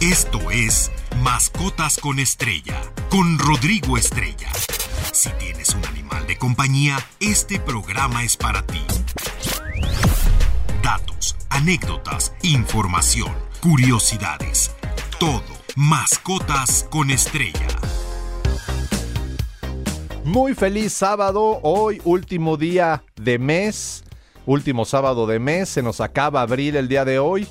Esto es Mascotas con Estrella, con Rodrigo Estrella. Si tienes un animal de compañía, este programa es para ti. Datos, anécdotas, información, curiosidades. Todo. Mascotas con Estrella. Muy feliz sábado, hoy último día de mes, último sábado de mes, se nos acaba abril el día de hoy.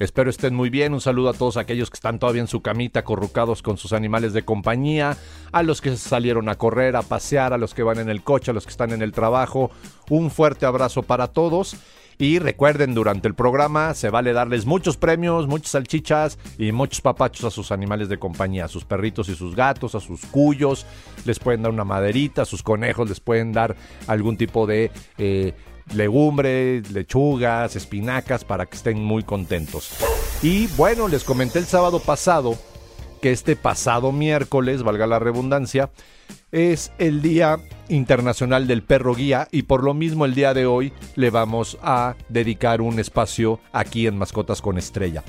Espero estén muy bien. Un saludo a todos aquellos que están todavía en su camita, corrucados con sus animales de compañía, a los que salieron a correr, a pasear, a los que van en el coche, a los que están en el trabajo. Un fuerte abrazo para todos. Y recuerden, durante el programa se vale darles muchos premios, muchas salchichas y muchos papachos a sus animales de compañía, a sus perritos y sus gatos, a sus cuyos. Les pueden dar una maderita, a sus conejos les pueden dar algún tipo de eh, legumbres, lechugas, espinacas para que estén muy contentos. Y bueno, les comenté el sábado pasado que este pasado miércoles, valga la redundancia, es el Día Internacional del Perro Guía y por lo mismo el día de hoy le vamos a dedicar un espacio aquí en Mascotas con Estrella.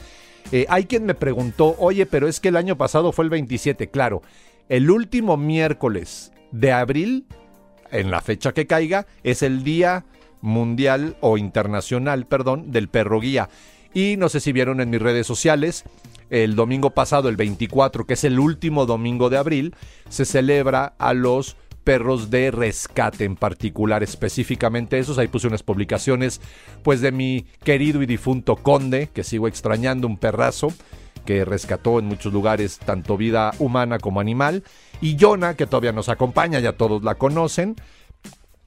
Eh, hay quien me preguntó, oye, pero es que el año pasado fue el 27, claro, el último miércoles de abril, en la fecha que caiga, es el Día mundial o internacional, perdón, del perro guía. Y no sé si vieron en mis redes sociales, el domingo pasado, el 24, que es el último domingo de abril, se celebra a los perros de rescate en particular, específicamente esos. Ahí puse unas publicaciones, pues de mi querido y difunto conde, que sigo extrañando, un perrazo que rescató en muchos lugares tanto vida humana como animal, y Jonah, que todavía nos acompaña, ya todos la conocen,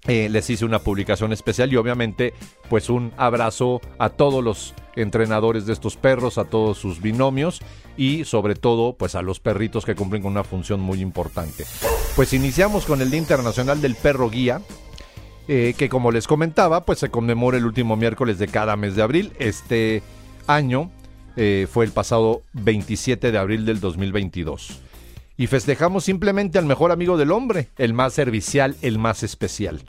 eh, les hice una publicación especial y obviamente pues un abrazo a todos los entrenadores de estos perros, a todos sus binomios y sobre todo pues a los perritos que cumplen con una función muy importante. Pues iniciamos con el Día Internacional del Perro Guía. Eh, que como les comentaba, pues se conmemora el último miércoles de cada mes de abril. Este año eh, fue el pasado 27 de abril del 2022 y festejamos simplemente al mejor amigo del hombre, el más servicial, el más especial.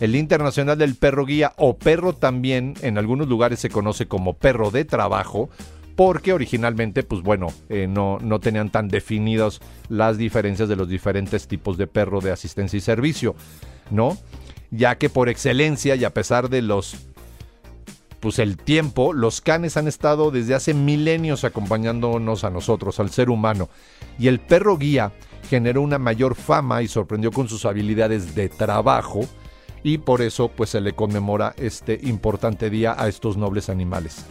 El Internacional del Perro Guía o perro también en algunos lugares se conoce como perro de trabajo porque originalmente, pues bueno, eh, no, no tenían tan definidas las diferencias de los diferentes tipos de perro de asistencia y servicio, ¿no? Ya que por excelencia y a pesar de los pues el tiempo, los canes han estado desde hace milenios acompañándonos a nosotros, al ser humano. Y el perro guía generó una mayor fama y sorprendió con sus habilidades de trabajo y por eso pues se le conmemora este importante día a estos nobles animales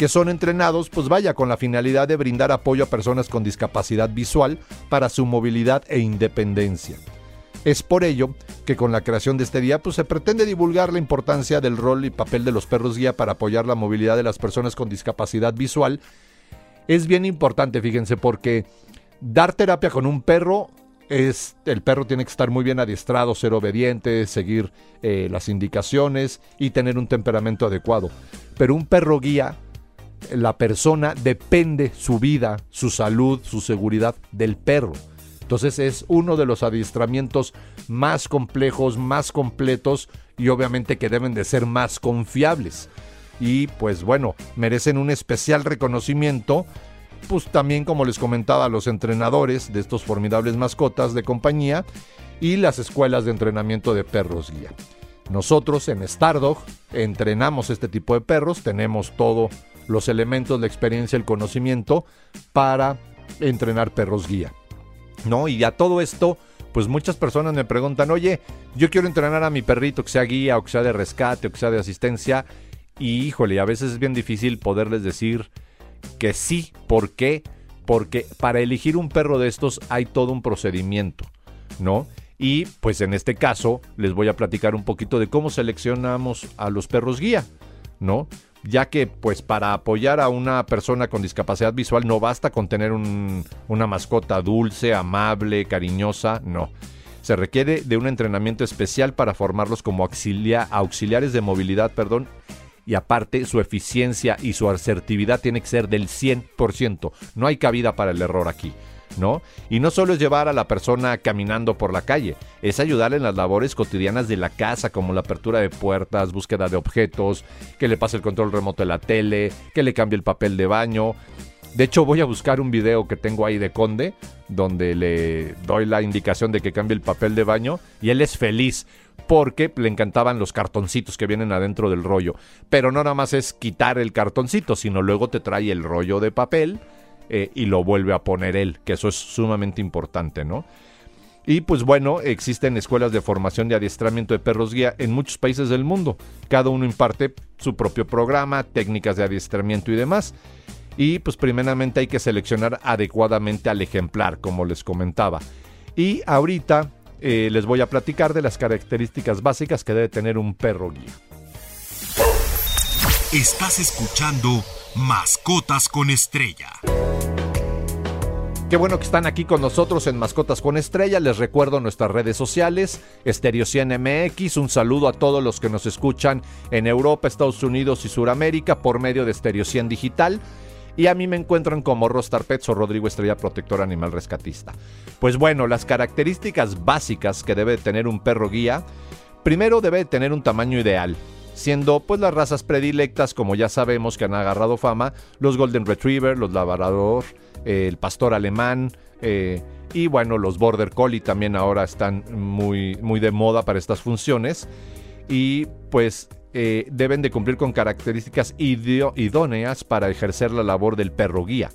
que son entrenados, pues vaya, con la finalidad de brindar apoyo a personas con discapacidad visual para su movilidad e independencia. Es por ello que con la creación de este día pues, se pretende divulgar la importancia del rol y papel de los perros guía para apoyar la movilidad de las personas con discapacidad visual. Es bien importante, fíjense, porque dar terapia con un perro es, el perro tiene que estar muy bien adiestrado, ser obediente, seguir eh, las indicaciones y tener un temperamento adecuado. Pero un perro guía, la persona depende su vida, su salud, su seguridad del perro. Entonces es uno de los adiestramientos más complejos, más completos y obviamente que deben de ser más confiables. Y pues bueno, merecen un especial reconocimiento pues también como les comentaba los entrenadores de estos formidables mascotas de compañía y las escuelas de entrenamiento de perros guía. Nosotros en Stardog entrenamos este tipo de perros, tenemos todos los elementos, la experiencia, el conocimiento para entrenar perros guía. ¿No? Y a todo esto, pues muchas personas me preguntan, oye, yo quiero entrenar a mi perrito que sea guía o que sea de rescate o que sea de asistencia. Y híjole, a veces es bien difícil poderles decir que sí. ¿Por qué? Porque para elegir un perro de estos hay todo un procedimiento, ¿no? Y pues en este caso les voy a platicar un poquito de cómo seleccionamos a los perros guía, ¿no? Ya que pues para apoyar a una persona con discapacidad visual no basta con tener una mascota dulce, amable, cariñosa, no. Se requiere de un entrenamiento especial para formarlos como auxiliares de movilidad, perdón, y aparte su eficiencia y su asertividad tiene que ser del 100%. No hay cabida para el error aquí. Y no solo es llevar a la persona caminando por la calle, es ayudarle en las labores cotidianas de la casa, como la apertura de puertas, búsqueda de objetos, que le pase el control remoto de la tele, que le cambie el papel de baño. De hecho, voy a buscar un video que tengo ahí de Conde, donde le doy la indicación de que cambie el papel de baño y él es feliz porque le encantaban los cartoncitos que vienen adentro del rollo. Pero no nada más es quitar el cartoncito, sino luego te trae el rollo de papel eh, y lo vuelve a poner él, que eso es sumamente importante, ¿no? Y pues bueno, existen escuelas de formación de adiestramiento de perros guía en muchos países del mundo. Cada uno imparte su propio programa, técnicas de adiestramiento y demás. Y pues primeramente hay que seleccionar adecuadamente al ejemplar, como les comentaba. Y ahorita eh, les voy a platicar de las características básicas que debe tener un perro guía. Estás escuchando Mascotas con Estrella. Qué bueno que están aquí con nosotros en Mascotas con Estrella. Les recuerdo nuestras redes sociales, Stereo 100 MX. Un saludo a todos los que nos escuchan en Europa, Estados Unidos y Sudamérica por medio de Stereo 100 Digital. Y a mí me encuentran como Rostar Pets o Rodrigo Estrella Protector Animal Rescatista. Pues bueno, las características básicas que debe tener un perro guía. Primero debe tener un tamaño ideal siendo pues las razas predilectas, como ya sabemos que han agarrado fama, los Golden Retriever, los Labrador, el pastor alemán eh, y bueno, los border collie también ahora están muy, muy de moda para estas funciones y pues eh, deben de cumplir con características idóneas para ejercer la labor del perro guía.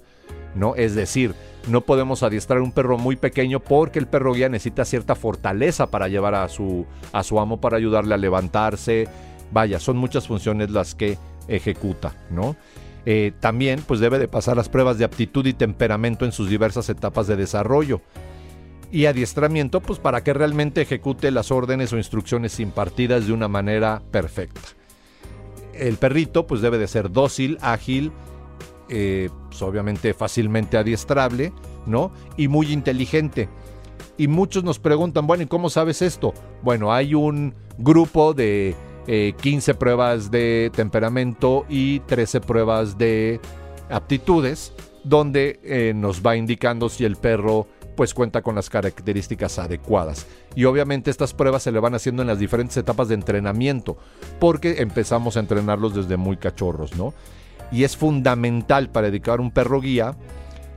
¿no? Es decir, no podemos adiestrar un perro muy pequeño porque el perro guía necesita cierta fortaleza para llevar a su, a su amo, para ayudarle a levantarse. Vaya, son muchas funciones las que ejecuta, ¿no? Eh, también pues debe de pasar las pruebas de aptitud y temperamento en sus diversas etapas de desarrollo y adiestramiento pues para que realmente ejecute las órdenes o instrucciones impartidas de una manera perfecta. El perrito pues debe de ser dócil, ágil, eh, pues, obviamente fácilmente adiestrable, ¿no? Y muy inteligente. Y muchos nos preguntan, bueno, ¿y cómo sabes esto? Bueno, hay un grupo de 15 eh, pruebas de temperamento y 13 pruebas de aptitudes, donde eh, nos va indicando si el perro pues cuenta con las características adecuadas. Y obviamente estas pruebas se le van haciendo en las diferentes etapas de entrenamiento, porque empezamos a entrenarlos desde muy cachorros, ¿no? Y es fundamental para dedicar un perro guía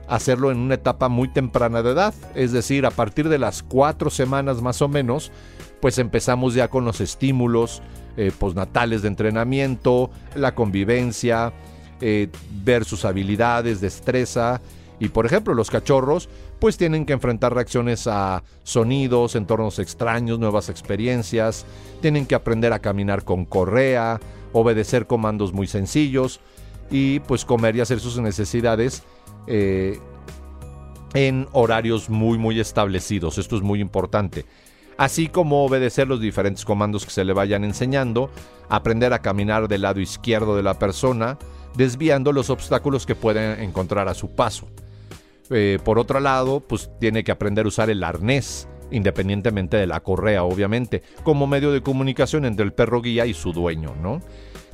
hacerlo en una etapa muy temprana de edad, es decir, a partir de las cuatro semanas más o menos, pues empezamos ya con los estímulos, eh, postnatales de entrenamiento, la convivencia, eh, ver sus habilidades, destreza. Y por ejemplo, los cachorros pues tienen que enfrentar reacciones a sonidos, entornos extraños, nuevas experiencias, tienen que aprender a caminar con correa, obedecer comandos muy sencillos y pues comer y hacer sus necesidades eh, en horarios muy muy establecidos. Esto es muy importante así como obedecer los diferentes comandos que se le vayan enseñando, aprender a caminar del lado izquierdo de la persona, desviando los obstáculos que pueden encontrar a su paso. Eh, por otro lado, pues tiene que aprender a usar el arnés, independientemente de la correa, obviamente, como medio de comunicación entre el perro guía y su dueño, ¿no?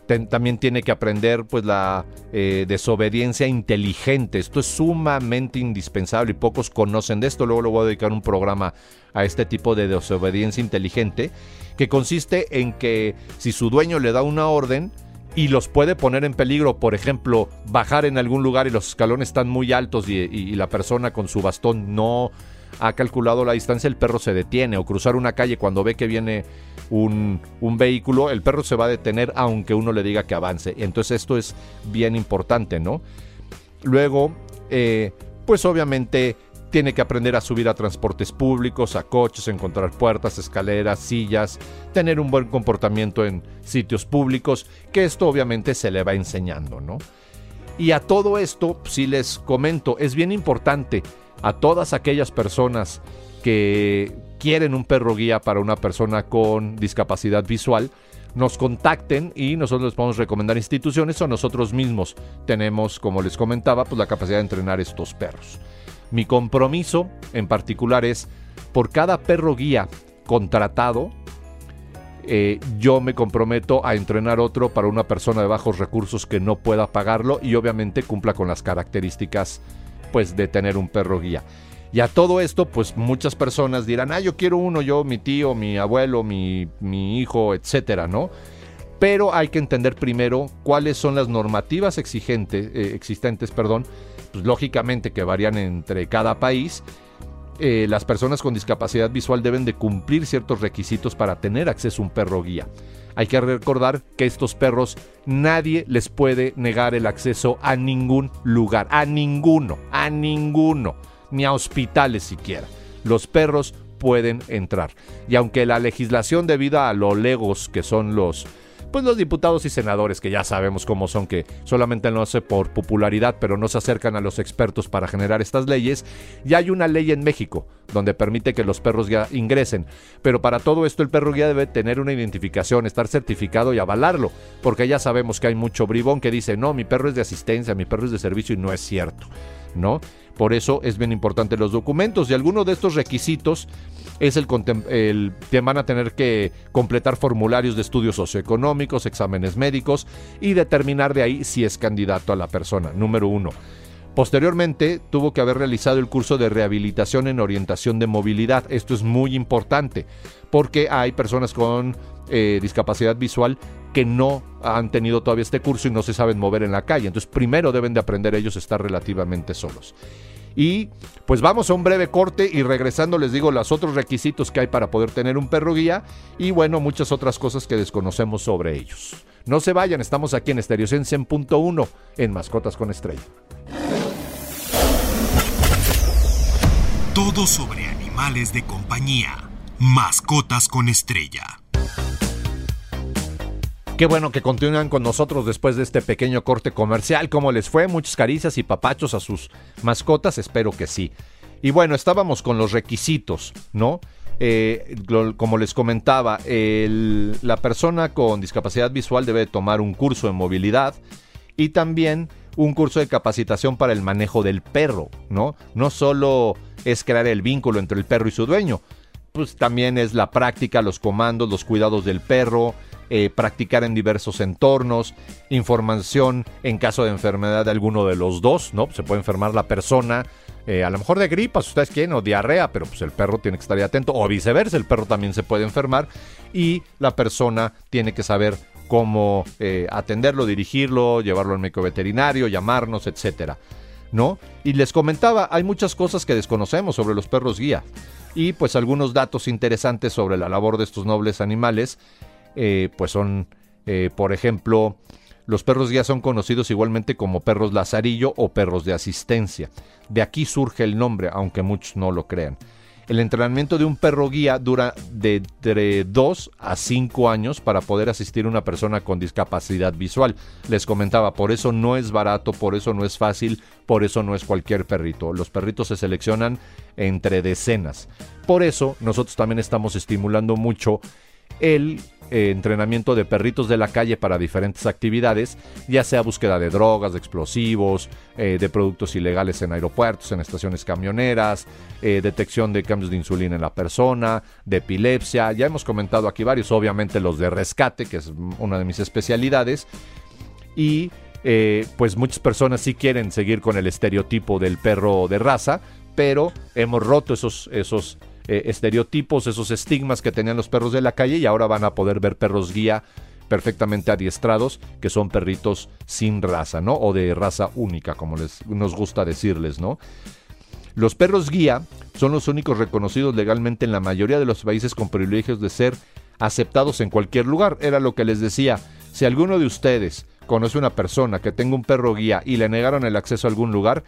También tiene que aprender pues la eh, desobediencia inteligente. Esto es sumamente indispensable y pocos conocen de esto. Luego le voy a dedicar un programa a este tipo de desobediencia inteligente que consiste en que si su dueño le da una orden y los puede poner en peligro, por ejemplo, bajar en algún lugar y los escalones están muy altos y la persona con su bastón no ha calculado la distancia, el perro se detiene. O cruzar una calle cuando ve que viene un, vehículo, el perro se va a detener aunque uno le diga que avance. Entonces esto es bien importante, ¿no? Luego, eh, pues obviamente tiene que aprender a subir a transportes públicos, a coches, encontrar puertas, escaleras, sillas, tener un buen comportamiento en sitios públicos, que esto obviamente se le va enseñando, ¿no? Y a todo esto, si les comento, es bien importante a todas aquellas personas que quieren un perro guía para una persona con discapacidad visual, nos contacten y nosotros les podemos recomendar instituciones o nosotros mismos tenemos, como les comentaba, pues la capacidad de entrenar estos perros. Mi compromiso en particular es por cada perro guía contratado, eh, yo me comprometo a entrenar otro para una persona de bajos recursos que no pueda pagarlo y obviamente cumpla con las características pues de tener un perro guía. Y a todo esto, pues muchas personas dirán, ah, yo quiero uno, yo, mi tío, mi abuelo, mi, mi hijo, etcétera, ¿no? pero hay que entender primero cuáles son las normativas eh, existentes, perdón, pues lógicamente que varían entre cada país. Eh, las personas con discapacidad visual deben de cumplir ciertos requisitos para tener acceso a un perro guía. Hay que recordar que estos perros nadie les puede negar el acceso a ningún lugar, a ninguno, a ninguno, ni a hospitales siquiera. Los perros pueden entrar. Y aunque la legislación debido a los legos que son los pues los diputados y senadores que ya sabemos cómo son, que solamente lo hace por popularidad, pero no se acercan a los expertos para generar estas leyes, ya hay una ley en México donde permite que los perros ya ingresen. Pero para todo esto el perro guía debe tener una identificación, estar certificado y avalarlo, porque ya sabemos que hay mucho bribón que dice, no, mi perro es de asistencia, mi perro es de servicio y no es cierto, ¿no? Por eso es bien importante los documentos y alguno de estos requisitos es el, el que van a tener que completar formularios de estudios socioeconómicos, exámenes médicos y determinar de ahí si es candidato a la persona. Número uno. Posteriormente tuvo que haber realizado el curso de rehabilitación en orientación de movilidad. Esto es muy importante porque hay personas con eh, discapacidad visual que no han tenido todavía este curso y no se saben mover en la calle. Entonces primero deben de aprender ellos a estar relativamente solos. Y pues vamos a un breve corte y regresando les digo los otros requisitos que hay para poder tener un perro guía y bueno, muchas otras cosas que desconocemos sobre ellos. No se vayan, estamos aquí en punto uno en Mascotas con Estrella. Todo sobre animales de compañía. Mascotas con Estrella. Qué bueno que continúan con nosotros después de este pequeño corte comercial. ¿Cómo les fue? Muchas caricias y papachos a sus mascotas. Espero que sí. Y bueno, estábamos con los requisitos, ¿no? Eh, como les comentaba, la persona con discapacidad visual debe tomar un curso de movilidad y también un curso de capacitación para el manejo del perro, ¿no? No solo es crear el vínculo entre el perro y su dueño, pues también es la práctica, los comandos, los cuidados del perro, eh, practicar en diversos entornos, información en caso de enfermedad de alguno de los dos, ¿no? Se puede enfermar la persona, eh, a lo mejor de gripa, si ustedes quieren, o diarrea, pero pues el perro tiene que estar atento, o viceversa, el perro también se puede enfermar y la persona tiene que saber cómo eh, atenderlo, dirigirlo, llevarlo al médico veterinario, llamarnos, etcétera. ¿No? Y les comentaba, hay muchas cosas que desconocemos sobre los perros guía y pues algunos datos interesantes sobre la labor de estos nobles animales eh, pues son, eh, por ejemplo, los perros guía son conocidos igualmente como perros lazarillo o perros de asistencia. De aquí surge el nombre, aunque muchos no lo crean. El entrenamiento de un perro guía dura de entre 2 a 5 años para poder asistir a una persona con discapacidad visual. Les comentaba, por eso no es barato, por eso no es fácil, por eso no es cualquier perrito. Los perritos se seleccionan entre decenas. Por eso nosotros también estamos estimulando mucho el eh, entrenamiento de perritos de la calle para diferentes actividades, ya sea búsqueda de drogas, de explosivos, eh, de productos ilegales en aeropuertos, en estaciones camioneras, eh, detección de cambios de insulina en la persona, de epilepsia. Ya hemos comentado aquí varios, obviamente los de rescate, que es una de mis especialidades. Y pues muchas personas sí quieren seguir con el estereotipo del perro de raza, pero hemos roto esos, esos eh, estereotipos, esos estigmas que tenían los perros de la calle y ahora van a poder ver perros guía perfectamente adiestrados, que son perritos sin raza, ¿no? O de raza única, como les, nos gusta decirles, ¿no? Los perros guía son los únicos reconocidos legalmente en la mayoría de los países con privilegios de ser aceptados en cualquier lugar. Era lo que les decía. Si alguno de ustedes conoce una persona que tenga un perro guía y le negaron el acceso a algún lugar,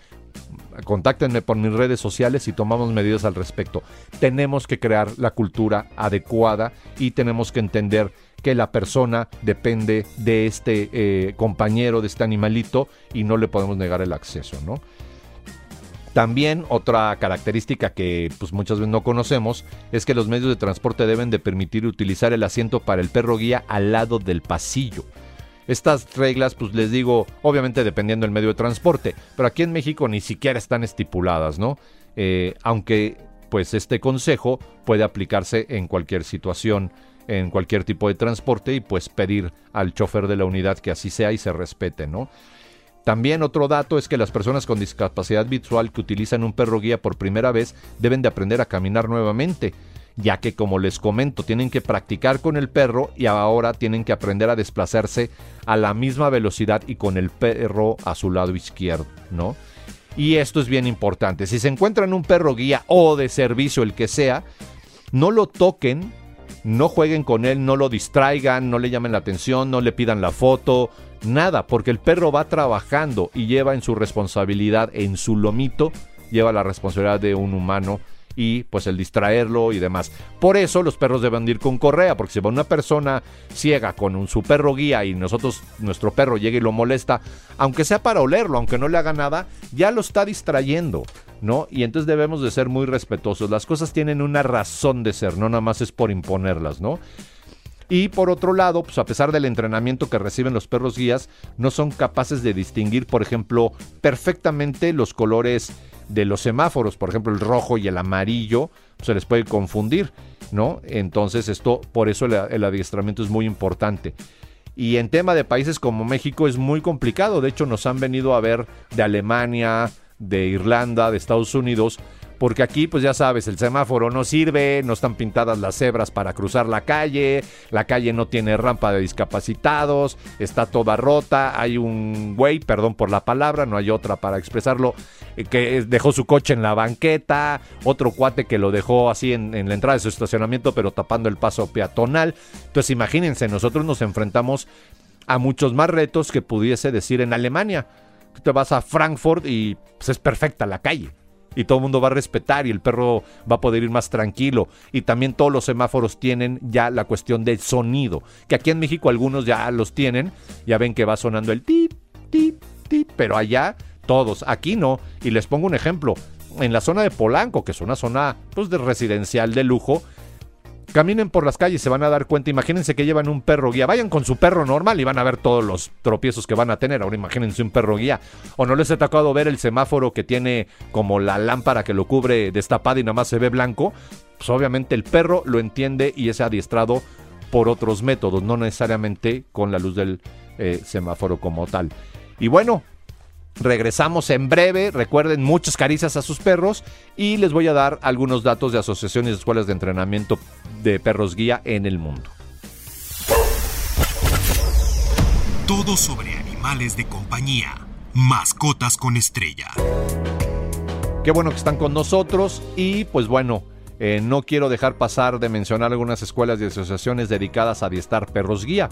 contáctenme por mis redes sociales y tomamos medidas al respecto. Tenemos que crear la cultura adecuada y tenemos que entender que la persona depende de este eh, compañero, de este animalito y no le podemos negar el acceso, ¿no? También otra característica que pues, muchas veces no conocemos es que los medios de transporte deben de permitir utilizar el asiento para el perro guía al lado del pasillo. Estas reglas, pues les digo, obviamente dependiendo del medio de transporte, pero aquí en México ni siquiera están estipuladas, ¿no? Eh, aunque pues este consejo puede aplicarse en cualquier situación, en cualquier tipo de transporte y pues pedir al chofer de la unidad que así sea y se respete, ¿no? También otro dato es que las personas con discapacidad visual que utilizan un perro guía por primera vez deben de aprender a caminar nuevamente ya que como les comento, tienen que practicar con el perro y ahora tienen que aprender a desplazarse a la misma velocidad y con el perro a su lado izquierdo, ¿no? Y esto es bien importante. Si se encuentran un perro guía o de servicio, el que sea, no lo toquen, no jueguen con él, no lo distraigan, no le llamen la atención, no le pidan la foto, nada, porque el perro va trabajando y lleva en su responsabilidad, en su lomito, lleva la responsabilidad de un humano y pues el distraerlo y demás. Por eso los perros deben ir con correa, porque si va una persona ciega con un, su perro guía y nosotros, nuestro perro llega y lo molesta, aunque sea para olerlo, aunque no le haga nada, ya lo está distrayendo. ¿No? Y entonces debemos de ser muy respetuosos. Las cosas tienen una razón de ser, no nada más es por imponerlas, ¿no? Y por otro lado, pues a pesar del entrenamiento que reciben los perros guías, no son capaces de distinguir, por ejemplo, perfectamente los colores de los semáforos, por ejemplo el rojo y el amarillo, se les puede confundir, ¿no? Entonces esto, por eso el, adiestramiento es muy importante. Y en tema de países como México es muy complicado, de hecho nos han venido a ver de Alemania, de Irlanda, de Estados Unidos, porque aquí, pues ya sabes, el semáforo no sirve, no están pintadas las cebras para cruzar la calle, la calle no tiene rampa de discapacitados, está toda rota, hay un güey, perdón por la palabra, no hay otra para expresarlo, eh, que dejó su coche en la banqueta, otro cuate que lo dejó así en, la entrada de su estacionamiento, pero tapando el paso peatonal. Entonces imagínense, nosotros nos enfrentamos a muchos más retos que pudiese decir en Alemania. Tú te vas a Frankfurt y pues, es perfecta la calle y todo el mundo va a respetar y el perro va a poder ir más tranquilo. Y también todos los semáforos tienen ya la cuestión del sonido, que aquí en México algunos ya los tienen, ya ven que va sonando el tip, tip, tip, pero allá todos, aquí no. Y les pongo un ejemplo, en la zona de Polanco, que es una zona pues, de residencial de lujo, Caminen por las calles, se van a dar cuenta. Imagínense que llevan un perro guía. Vayan con su perro normal y van a ver todos los tropiezos que van a tener. Ahora imagínense un perro guía. O no les ha tocado ver el semáforo que tiene como la lámpara que lo cubre destapada y nada más se ve blanco. Pues obviamente el perro lo entiende y es adiestrado por otros métodos, no necesariamente con la luz del eh, semáforo como tal. Y bueno, Regresamos en breve. Recuerden muchas caricias a sus perros y les voy a dar algunos datos de asociaciones y escuelas de entrenamiento de perros guía en el mundo. Todo sobre animales de compañía. Mascotas con estrella. Qué bueno que están con nosotros y pues bueno, eh, no quiero dejar pasar de mencionar algunas escuelas y asociaciones dedicadas a adiestrar perros guía.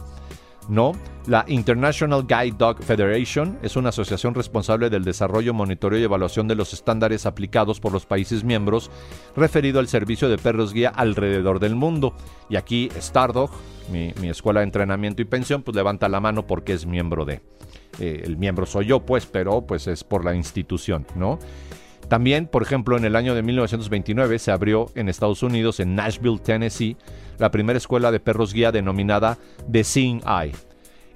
¿No? La International Guide Dog Federation es una asociación responsable del desarrollo, monitoreo y evaluación de los estándares aplicados por los países miembros referido al servicio de perros guía alrededor del mundo. Y aquí Stardog, mi, mi escuela de entrenamiento y pensión, pues levanta la mano porque es miembro de. Eh, el miembro soy yo, pues, pero pues es por la institución, ¿no? También, por ejemplo, en el año de 1929 se abrió en Estados Unidos, en Nashville, Tennessee, la primera escuela de perros guía denominada The Seeing Eye.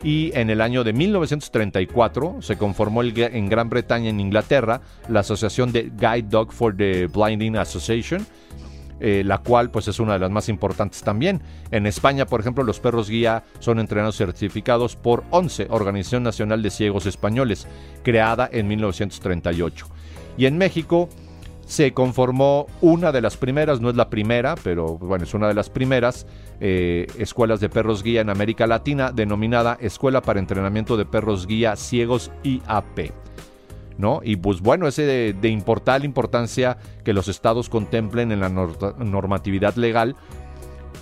Y en el año de 1934 se conformó en Gran Bretaña en Inglaterra la asociación de Guide Dog for the Blinding Association, eh, la cual pues es una de las más importantes también. En España, por ejemplo, los perros guía son entrenados certificados por 11, Organización Nacional de Ciegos Españoles, creada en 1938. Y en México se conformó una de las primeras, no es la primera, pero bueno, es una de las primeras eh, escuelas de perros guía en América Latina, denominada Escuela para Entrenamiento de Perros Guía Ciegos IAP. ¿No? Y pues bueno, es de, de importancia que los estados contemplen en la normatividad legal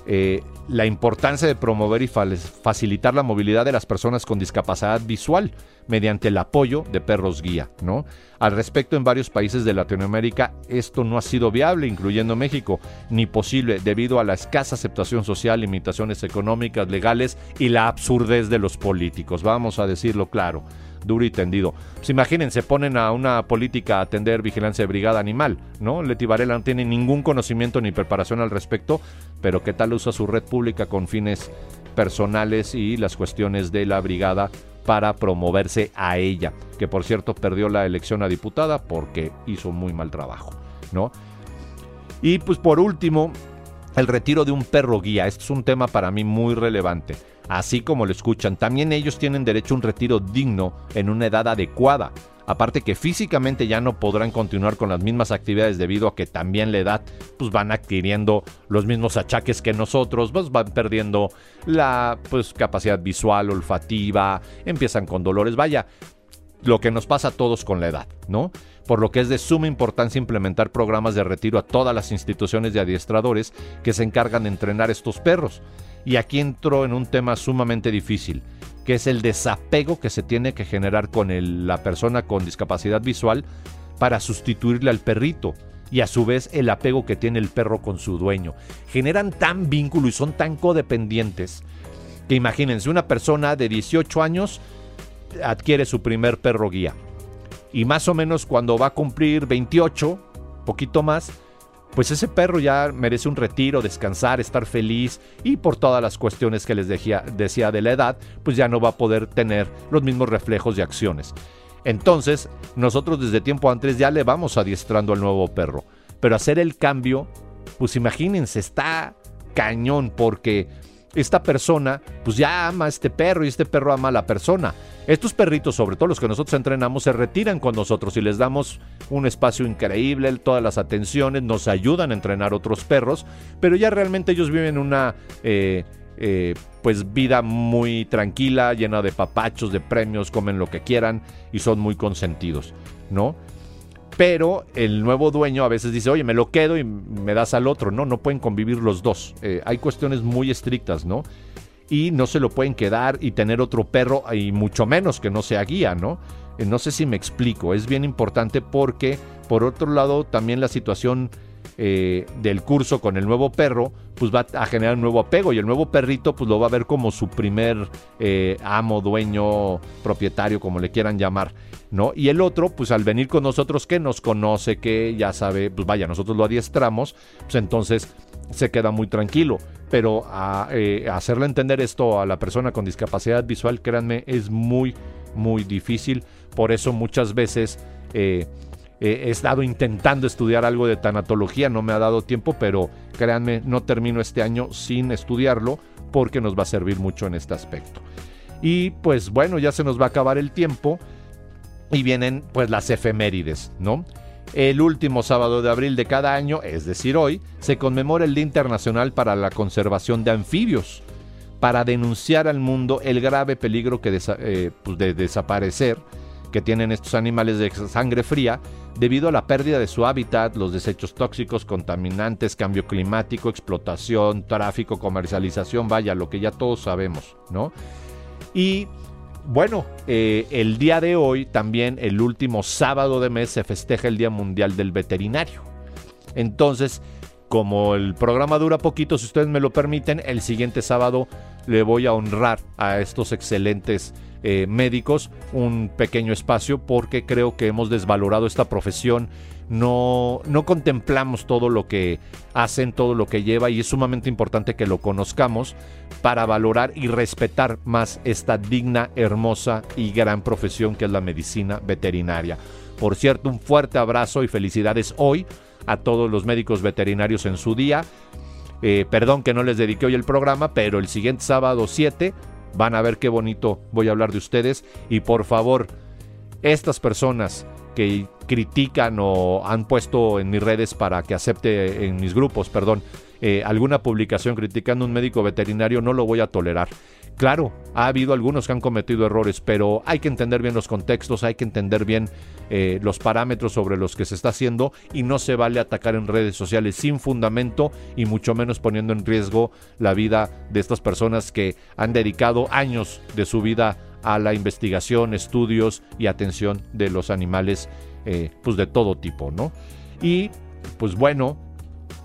eh, la importancia de promover y facilitar la movilidad de las personas con discapacidad visual mediante el apoyo de perros guía, ¿no? Al respecto, en varios países de Latinoamérica esto no ha sido viable, incluyendo México, ni posible debido a la escasa aceptación social, limitaciones económicas, legales y la absurdez de los políticos, vamos a decirlo claro duro y tendido. Pues imagínense, ponen a una política a atender vigilancia de brigada animal, ¿no? Leti Varela no tiene ningún conocimiento ni preparación al respecto, pero ¿qué tal usa su red pública con fines personales y las cuestiones de la brigada para promoverse a ella? Que por cierto perdió la elección a diputada porque hizo muy mal trabajo, ¿no? Y pues por último, el retiro de un perro guía. Esto es un tema para mí muy relevante así como lo escuchan. También ellos tienen derecho a un retiro digno en una edad adecuada. Aparte que físicamente ya no podrán continuar con las mismas actividades debido a que también la edad pues van adquiriendo los mismos achaques que nosotros, pues van perdiendo la pues capacidad visual, olfativa, empiezan con dolores, vaya, lo que nos pasa a todos con la edad, ¿no? Por lo que es de suma importancia implementar programas de retiro a todas las instituciones de adiestradores que se encargan de entrenar estos perros. Y aquí entro en un tema sumamente difícil, que es el desapego que se tiene que generar con la persona con discapacidad visual para sustituirle al perrito y a su vez el apego que tiene el perro con su dueño. Generan tan vínculo y son tan codependientes que imagínense una persona de 18 años adquiere su primer perro guía y más o menos cuando va a cumplir 28, poquito más, pues ese perro ya merece un retiro, descansar, estar feliz y por todas las cuestiones que les decía, de la edad, pues ya no va a poder tener los mismos reflejos y acciones. Entonces, nosotros desde tiempo antes ya le vamos adiestrando al nuevo perro. Pero hacer el cambio, pues imagínense, está cañón porque esta persona pues ya ama a este perro y este perro ama a la persona. Estos perritos, sobre todo los que nosotros entrenamos, se retiran con nosotros y les damos un espacio increíble, todas las atenciones, nos ayudan a entrenar otros perros, pero ya realmente ellos viven una eh, eh, pues vida muy tranquila, llena de papachos, de premios, comen lo que quieran y son muy consentidos, ¿no? Pero el nuevo dueño a veces dice, oye, me lo quedo y me das al otro. No, no pueden convivir los dos. Eh, hay cuestiones muy estrictas, ¿no? y no se lo pueden quedar y tener otro perro y mucho menos que no sea guía, ¿no? Eh, no sé si me explico, es bien importante porque por otro lado también la situación eh, del curso con el nuevo perro pues va a generar un nuevo apego y el nuevo perrito pues lo va a ver como su primer eh, amo, dueño, propietario, como le quieran llamar, ¿no? Y el otro pues al venir con nosotros que nos conoce, que ya sabe, pues vaya, nosotros lo adiestramos, pues entonces se queda muy tranquilo. Pero a, eh, hacerle entender esto a la persona con discapacidad visual, créanme, es muy, muy difícil. Por eso muchas veces eh, he estado intentando estudiar algo de tanatología, no me ha dado tiempo, pero créanme, no termino este año sin estudiarlo porque nos va a servir mucho en este aspecto. Y pues bueno, ya se nos va a acabar el tiempo y vienen pues las efemérides, ¿no? El último sábado de abril de cada año, es decir, hoy, se conmemora el Día Internacional para la Conservación de Anfibios, para denunciar al mundo el grave peligro que eh, pues, de desaparecer que tienen estos animales de sangre fría debido a la pérdida de su hábitat, los desechos tóxicos, contaminantes, cambio climático, explotación, tráfico, comercialización, vaya, lo que ya todos sabemos, ¿no? Y bueno, eh, el día de hoy, también el último sábado de mes, se festeja el Día Mundial del Veterinario. Entonces, como el programa dura poquito, si ustedes me lo permiten, el siguiente sábado le voy a honrar a estos excelentes eh, médicos un pequeño espacio porque creo que hemos desvalorado esta profesión no, no contemplamos todo lo que hacen, todo lo que lleva y es sumamente importante que lo conozcamos para valorar y respetar más esta digna, hermosa y gran profesión que es la medicina veterinaria. Por cierto, un fuerte abrazo y felicidades hoy a todos los médicos veterinarios en su día. Eh, perdón que no les dediqué hoy el programa, pero el siguiente sábado 7 van a ver qué bonito voy a hablar de ustedes y por favor, estas personas que critican o han puesto en mis redes para que acepte en mis grupos, perdón, eh, alguna publicación criticando a un médico veterinario, no lo voy a tolerar. Claro, ha habido algunos que han cometido errores, pero hay que entender bien los contextos, hay que entender bien eh, los parámetros sobre los que se está haciendo y no se vale atacar en redes sociales sin fundamento y mucho menos poniendo en riesgo la vida de estas personas que han dedicado años de su vida a la investigación, estudios y atención de los animales eh, pues de todo tipo, ¿no? Y pues bueno,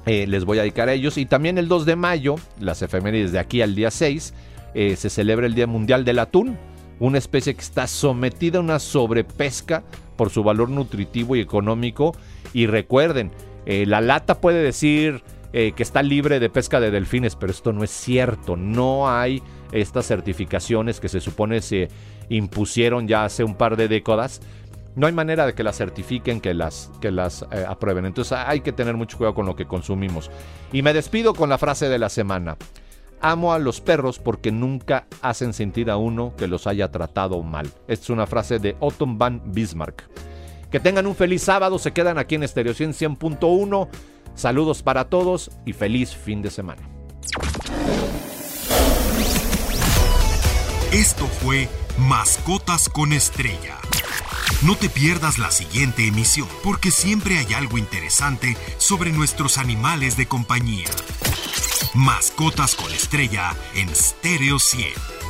eh, les voy a dedicar a ellos. Y también el 2 de mayo, las efemérides de aquí al día 6, eh, se celebra el Día Mundial del Atún, una especie que está sometida a una sobrepesca por su valor nutritivo y económico. Y recuerden, la lata puede decir que está libre de pesca de delfines, pero esto no es cierto. No hay estas certificaciones que se supone se impusieron ya hace un par de décadas no hay manera de que las certifiquen, que las, que las eh, aprueben. Entonces hay que tener mucho cuidado con lo que consumimos. Y me despido con la frase de la semana. Amo a los perros porque nunca hacen sentir a uno que los haya tratado mal. Esta es una frase de Otto van Bismarck. Que tengan un feliz sábado, se quedan aquí en Stereo 100.1. Saludos para todos y feliz fin de semana. Esto fue Mascotas con Estrella. No te pierdas la siguiente emisión, porque siempre hay algo interesante sobre nuestros animales de compañía. Mascotas con Estrella en Stereo 100.